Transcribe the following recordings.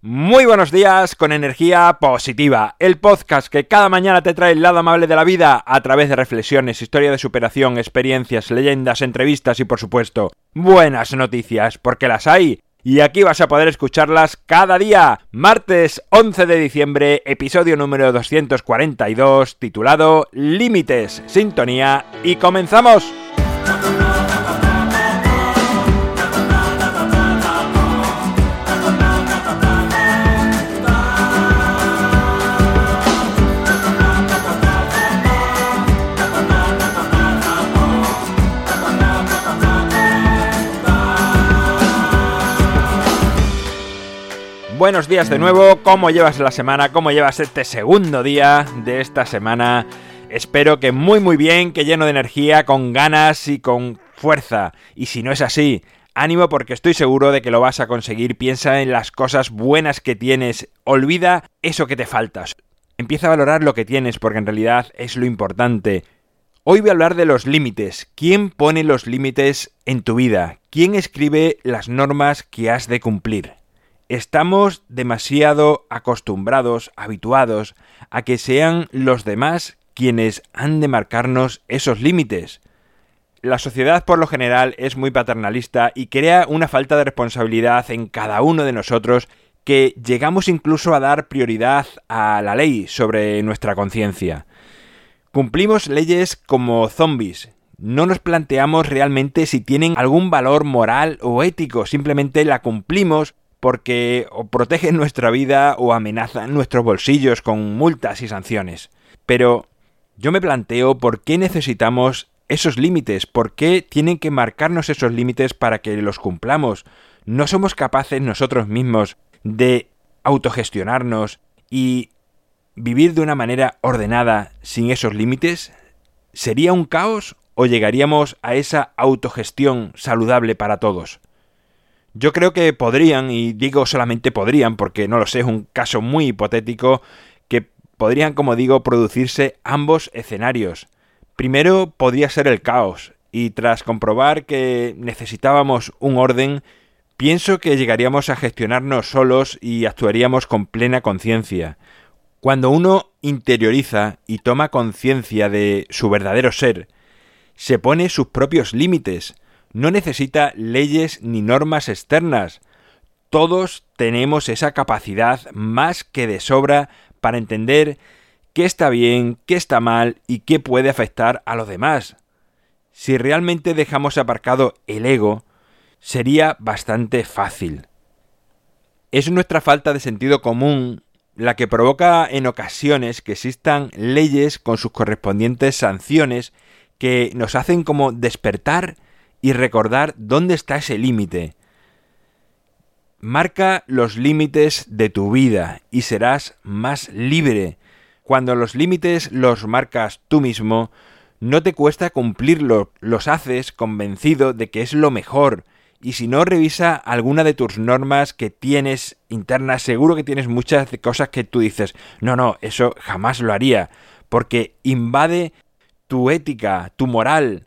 Muy buenos días con energía positiva, el podcast que cada mañana te trae el lado amable de la vida a través de reflexiones, historia de superación, experiencias, leyendas, entrevistas y por supuesto buenas noticias, porque las hay. Y aquí vas a poder escucharlas cada día. Martes 11 de diciembre, episodio número 242, titulado Límites, Sintonía y comenzamos. Buenos días de nuevo, ¿cómo llevas la semana? ¿Cómo llevas este segundo día de esta semana? Espero que muy muy bien, que lleno de energía, con ganas y con fuerza. Y si no es así, ánimo porque estoy seguro de que lo vas a conseguir. Piensa en las cosas buenas que tienes, olvida eso que te faltas. Empieza a valorar lo que tienes porque en realidad es lo importante. Hoy voy a hablar de los límites. ¿Quién pone los límites en tu vida? ¿Quién escribe las normas que has de cumplir? Estamos demasiado acostumbrados, habituados, a que sean los demás quienes han de marcarnos esos límites. La sociedad por lo general es muy paternalista y crea una falta de responsabilidad en cada uno de nosotros que llegamos incluso a dar prioridad a la ley sobre nuestra conciencia. Cumplimos leyes como zombies. No nos planteamos realmente si tienen algún valor moral o ético, simplemente la cumplimos porque o protegen nuestra vida o amenazan nuestros bolsillos con multas y sanciones. Pero yo me planteo por qué necesitamos esos límites, por qué tienen que marcarnos esos límites para que los cumplamos. ¿No somos capaces nosotros mismos de autogestionarnos y vivir de una manera ordenada sin esos límites? ¿Sería un caos o llegaríamos a esa autogestión saludable para todos? Yo creo que podrían, y digo solamente podrían porque no lo sé, es un caso muy hipotético, que podrían, como digo, producirse ambos escenarios. Primero podría ser el caos, y tras comprobar que necesitábamos un orden, pienso que llegaríamos a gestionarnos solos y actuaríamos con plena conciencia. Cuando uno interioriza y toma conciencia de su verdadero ser, se pone sus propios límites, no necesita leyes ni normas externas. Todos tenemos esa capacidad más que de sobra para entender qué está bien, qué está mal y qué puede afectar a los demás. Si realmente dejamos aparcado el ego, sería bastante fácil. Es nuestra falta de sentido común la que provoca en ocasiones que existan leyes con sus correspondientes sanciones que nos hacen como despertar y recordar dónde está ese límite. Marca los límites de tu vida y serás más libre. Cuando los límites los marcas tú mismo, no te cuesta cumplirlos, los haces convencido de que es lo mejor. Y si no, revisa alguna de tus normas que tienes internas. Seguro que tienes muchas cosas que tú dices, no, no, eso jamás lo haría. Porque invade tu ética, tu moral.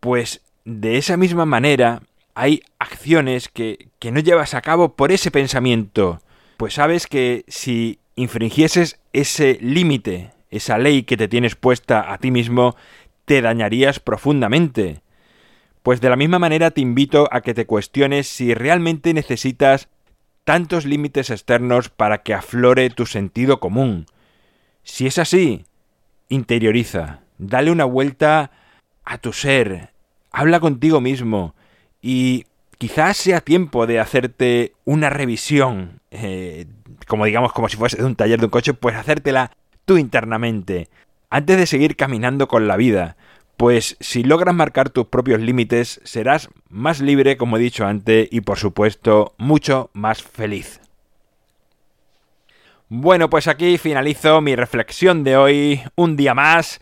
Pues de esa misma manera, hay acciones que, que no llevas a cabo por ese pensamiento. Pues sabes que si infringieses ese límite, esa ley que te tienes puesta a ti mismo, te dañarías profundamente. Pues de la misma manera te invito a que te cuestiones si realmente necesitas tantos límites externos para que aflore tu sentido común. Si es así, interioriza, dale una vuelta a tu ser, habla contigo mismo y quizás sea tiempo de hacerte una revisión, eh, como digamos como si fuese de un taller de un coche, pues hacértela tú internamente, antes de seguir caminando con la vida. Pues si logras marcar tus propios límites, serás más libre, como he dicho antes, y por supuesto, mucho más feliz. Bueno, pues aquí finalizo mi reflexión de hoy, un día más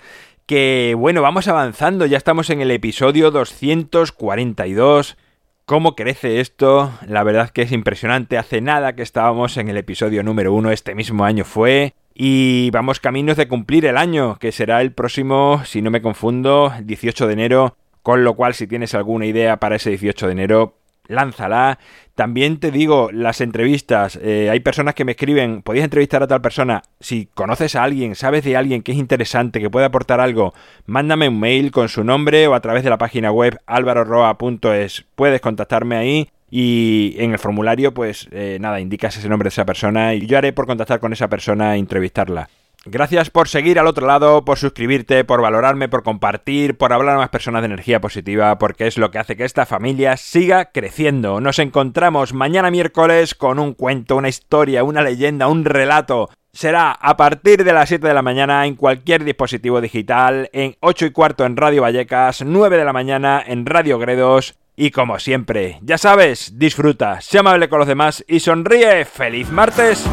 que bueno, vamos avanzando, ya estamos en el episodio 242. ¿Cómo crece esto? La verdad que es impresionante. Hace nada que estábamos en el episodio número uno, este mismo año fue. Y vamos caminos de cumplir el año, que será el próximo, si no me confundo, 18 de enero. Con lo cual, si tienes alguna idea para ese 18 de enero, lánzala. También te digo, las entrevistas, eh, hay personas que me escriben, podéis entrevistar a tal persona, si conoces a alguien, sabes de alguien que es interesante, que puede aportar algo, mándame un mail con su nombre o a través de la página web alvaroroa.es, puedes contactarme ahí y en el formulario pues eh, nada, indicas ese nombre de esa persona y yo haré por contactar con esa persona e entrevistarla. Gracias por seguir al otro lado, por suscribirte, por valorarme, por compartir, por hablar a más personas de energía positiva, porque es lo que hace que esta familia siga creciendo. Nos encontramos mañana miércoles con un cuento, una historia, una leyenda, un relato. Será a partir de las 7 de la mañana en cualquier dispositivo digital, en 8 y cuarto en Radio Vallecas, 9 de la mañana en Radio Gredos. Y como siempre, ya sabes, disfruta, sé amable con los demás y sonríe. ¡Feliz martes!